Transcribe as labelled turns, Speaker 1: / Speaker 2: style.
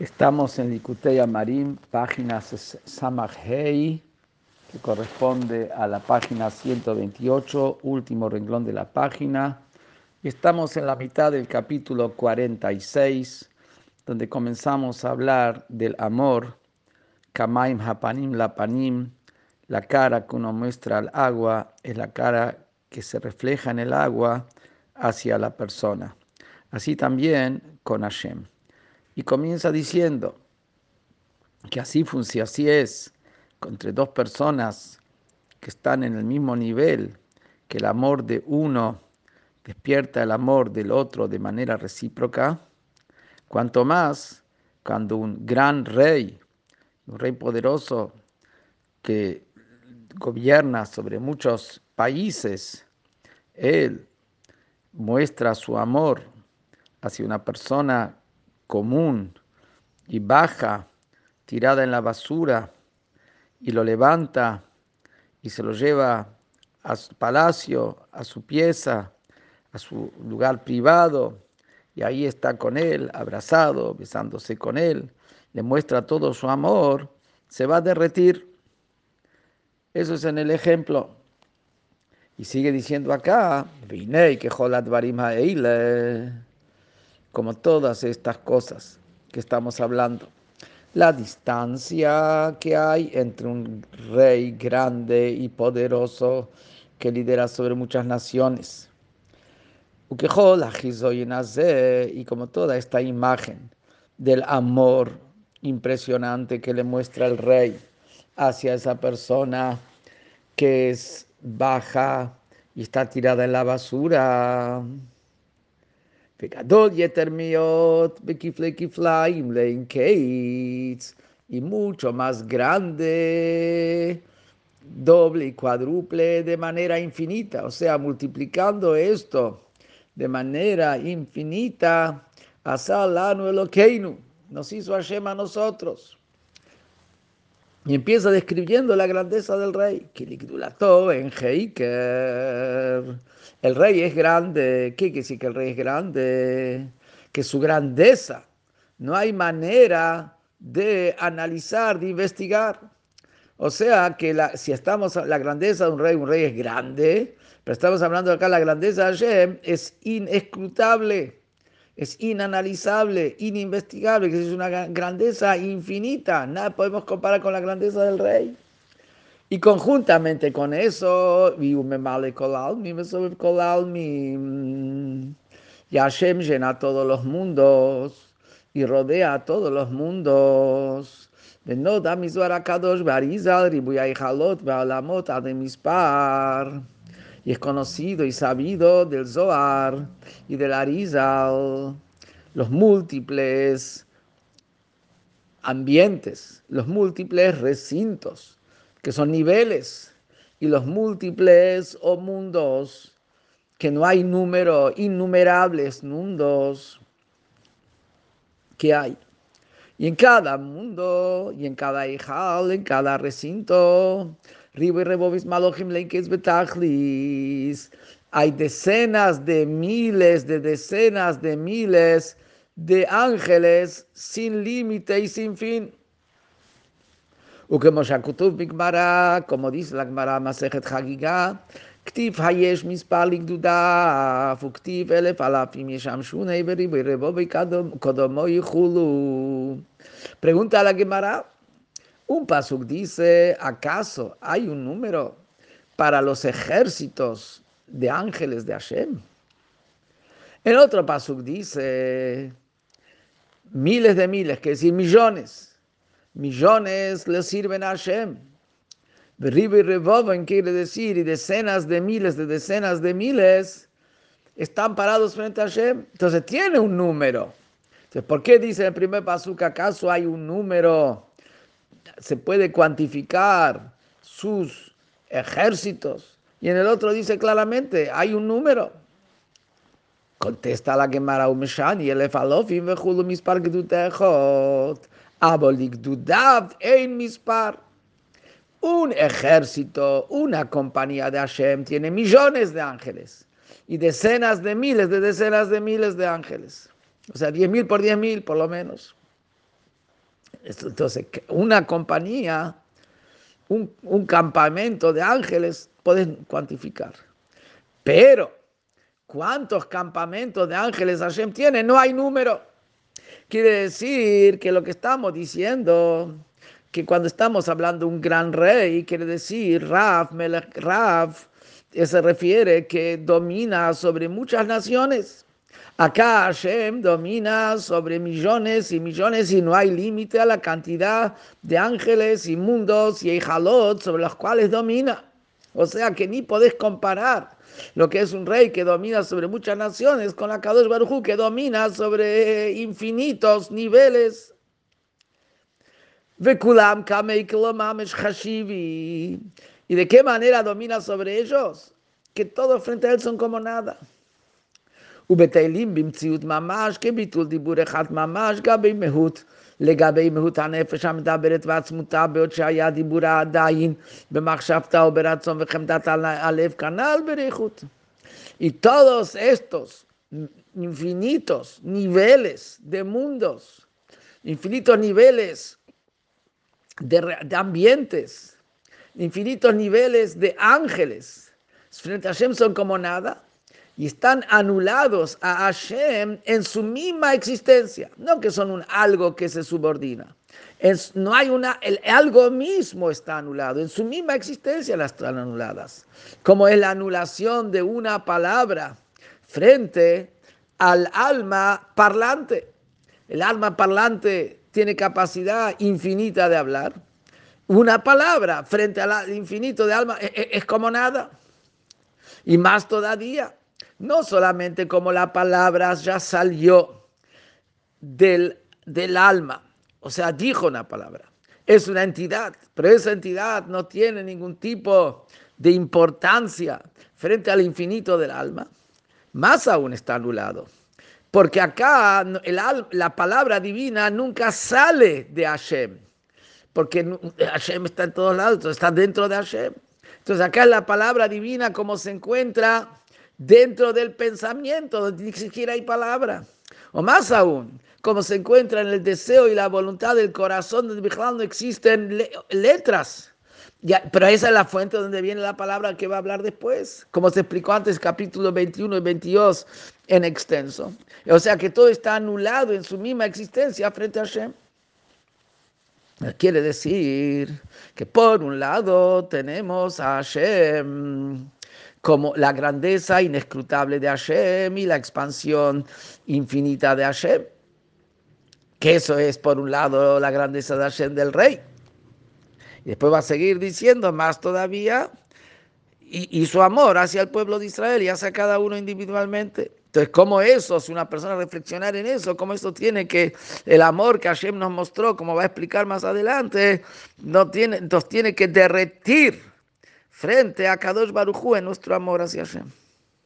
Speaker 1: Estamos en Likutei Marim, página Samajhei, que corresponde a la página 128, último renglón de la página. Estamos en la mitad del capítulo 46, donde comenzamos a hablar del amor, Kamaim Hapanim Lapanim, la cara que uno muestra al agua es la cara que se refleja en el agua hacia la persona. Así también con Hashem. Y comienza diciendo que así funciona, así es, entre dos personas que están en el mismo nivel, que el amor de uno despierta el amor del otro de manera recíproca, cuanto más cuando un gran rey, un rey poderoso que gobierna sobre muchos países, él muestra su amor hacia una persona común y baja, tirada en la basura, y lo levanta y se lo lleva a su palacio, a su pieza, a su lugar privado, y ahí está con él, abrazado, besándose con él, le muestra todo su amor, se va a derretir. Eso es en el ejemplo. Y sigue diciendo acá, vine que jolat como todas estas cosas que estamos hablando. La distancia que hay entre un rey grande y poderoso que lidera sobre muchas naciones. Y como toda esta imagen del amor impresionante que le muestra el rey hacia esa persona que es baja y está tirada en la basura. Y mucho más grande, doble y cuádruple de manera infinita, o sea, multiplicando esto de manera infinita, Asalanu Elokeinu, nos hizo Hashem a nosotros. Y empieza describiendo la grandeza del rey. en El rey es grande. ¿Qué quiere decir que el rey es grande? Que su grandeza no hay manera de analizar, de investigar. O sea que la, si estamos la grandeza de un rey, un rey es grande, pero estamos hablando acá la grandeza de Hashem es inescrutable es inanalizable, inimestigable, que es una grandeza infinita. Nada podemos comparar con la grandeza del rey. Y conjuntamente con eso, y Hashem llena todos los mundos y rodea a todos los mundos. Y es conocido y sabido del Zohar y del Arizal, los múltiples ambientes, los múltiples recintos, que son niveles, y los múltiples o mundos, que no hay número, innumerables mundos que hay. Y en cada mundo, y en cada hijal, en cada recinto, Ribo y Rebobis Malojim Betachlis. Hay decenas de miles, de decenas de miles de ángeles sin límite y sin fin. וכמו שהכתוב בגמרא, כמו דיס לגמרא מסכת חגיגה, כתיב היש מספר לגדודיו, וכתיב אלף אלפים ישם שוני וריבוי רבו וקודמו יחולו. La Gemara, Un pasuk dice, ¿acaso hay un número para los ejércitos de ángeles de Hashem? El otro pasuk dice, miles de miles, que decir millones. Millones le sirven a Hashem. Ribo y Revoven quiere decir, y decenas de miles de decenas de miles están parados frente a Hashem. Entonces tiene un número. Entonces, ¿por qué dice el primer pasuk, acaso hay un número? Se puede cuantificar sus ejércitos. Y en el otro dice claramente, hay un número. Contesta la Gemara Umeshani, el Efalofim vejulu mispar gedutechot. Abolik dudav ein mispar. Un ejército, una compañía de Hashem tiene millones de ángeles y decenas de miles de decenas de miles de ángeles. O sea, diez mil por diez mil, por lo menos. Entonces, una compañía, un, un campamento de ángeles, pueden cuantificar. Pero, ¿cuántos campamentos de ángeles Hashem tiene? No hay número. Quiere decir que lo que estamos diciendo, que cuando estamos hablando de un gran rey, quiere decir Rav, Melech Rav, se refiere que domina sobre muchas naciones. Acá Hashem domina sobre millones y millones y no hay límite a la cantidad de ángeles y mundos y jalot sobre los cuales domina. O sea que ni podés comparar lo que es un rey que domina sobre muchas naciones con la Kadosh Baruj que domina sobre infinitos niveles. ¿Y de qué manera domina sobre ellos? Que todos frente a él son como nada. ובתהילים במציאות ממש, כביטול דיבור אחד ממש, גבי מהות, לגבי מהות הנפש המדברת ועצמותה, בעוד שהיה דיבור עדיין במחשבתה או ברצון וחמדת הלב, כנ"ל בריחות. Y todos estos infinitos niveles de mundos, infinitos niveles de, de ambientes, infinitos niveles de ángeles, frente a Hashem son como nada, y están anulados a Hashem en su misma existencia, no que son un algo que se subordina. no hay una, el algo mismo está anulado, en su misma existencia las están anuladas, como es la anulación de una palabra frente al alma parlante. El alma parlante tiene capacidad infinita de hablar. Una palabra frente al infinito de alma es, es como nada. Y más todavía, no solamente como la palabra ya salió del, del alma, o sea, dijo una palabra, es una entidad, pero esa entidad no tiene ningún tipo de importancia frente al infinito del alma, más aún está anulado. Porque acá la palabra divina nunca sale de Hashem, porque Hashem está en todos lados, está dentro de Hashem. Entonces acá la palabra divina como se encuentra dentro del pensamiento, donde ni siquiera hay palabra. O más aún, como se encuentra en el deseo y la voluntad del corazón, donde no existen letras. Ya, pero esa es la fuente donde viene la palabra que va a hablar después, como se explicó antes, capítulo 21 y 22 en extenso. O sea que todo está anulado en su misma existencia frente a Hashem. Quiere decir que por un lado tenemos a Hashem como la grandeza inescrutable de Hashem y la expansión infinita de Hashem. Que eso es, por un lado, la grandeza de Hashem del rey. Y después va a seguir diciendo más todavía, y, su amor hacia el pueblo de Israel y hacia cada uno individualmente. Entonces, ¿cómo eso, si una persona reflexionar en eso, cómo eso tiene que, el amor que Hashem nos mostró, como va a explicar más adelante, no tiene, nos tiene que derretir frente a Kadosh Barujú en nuestro amor hacia Hashem.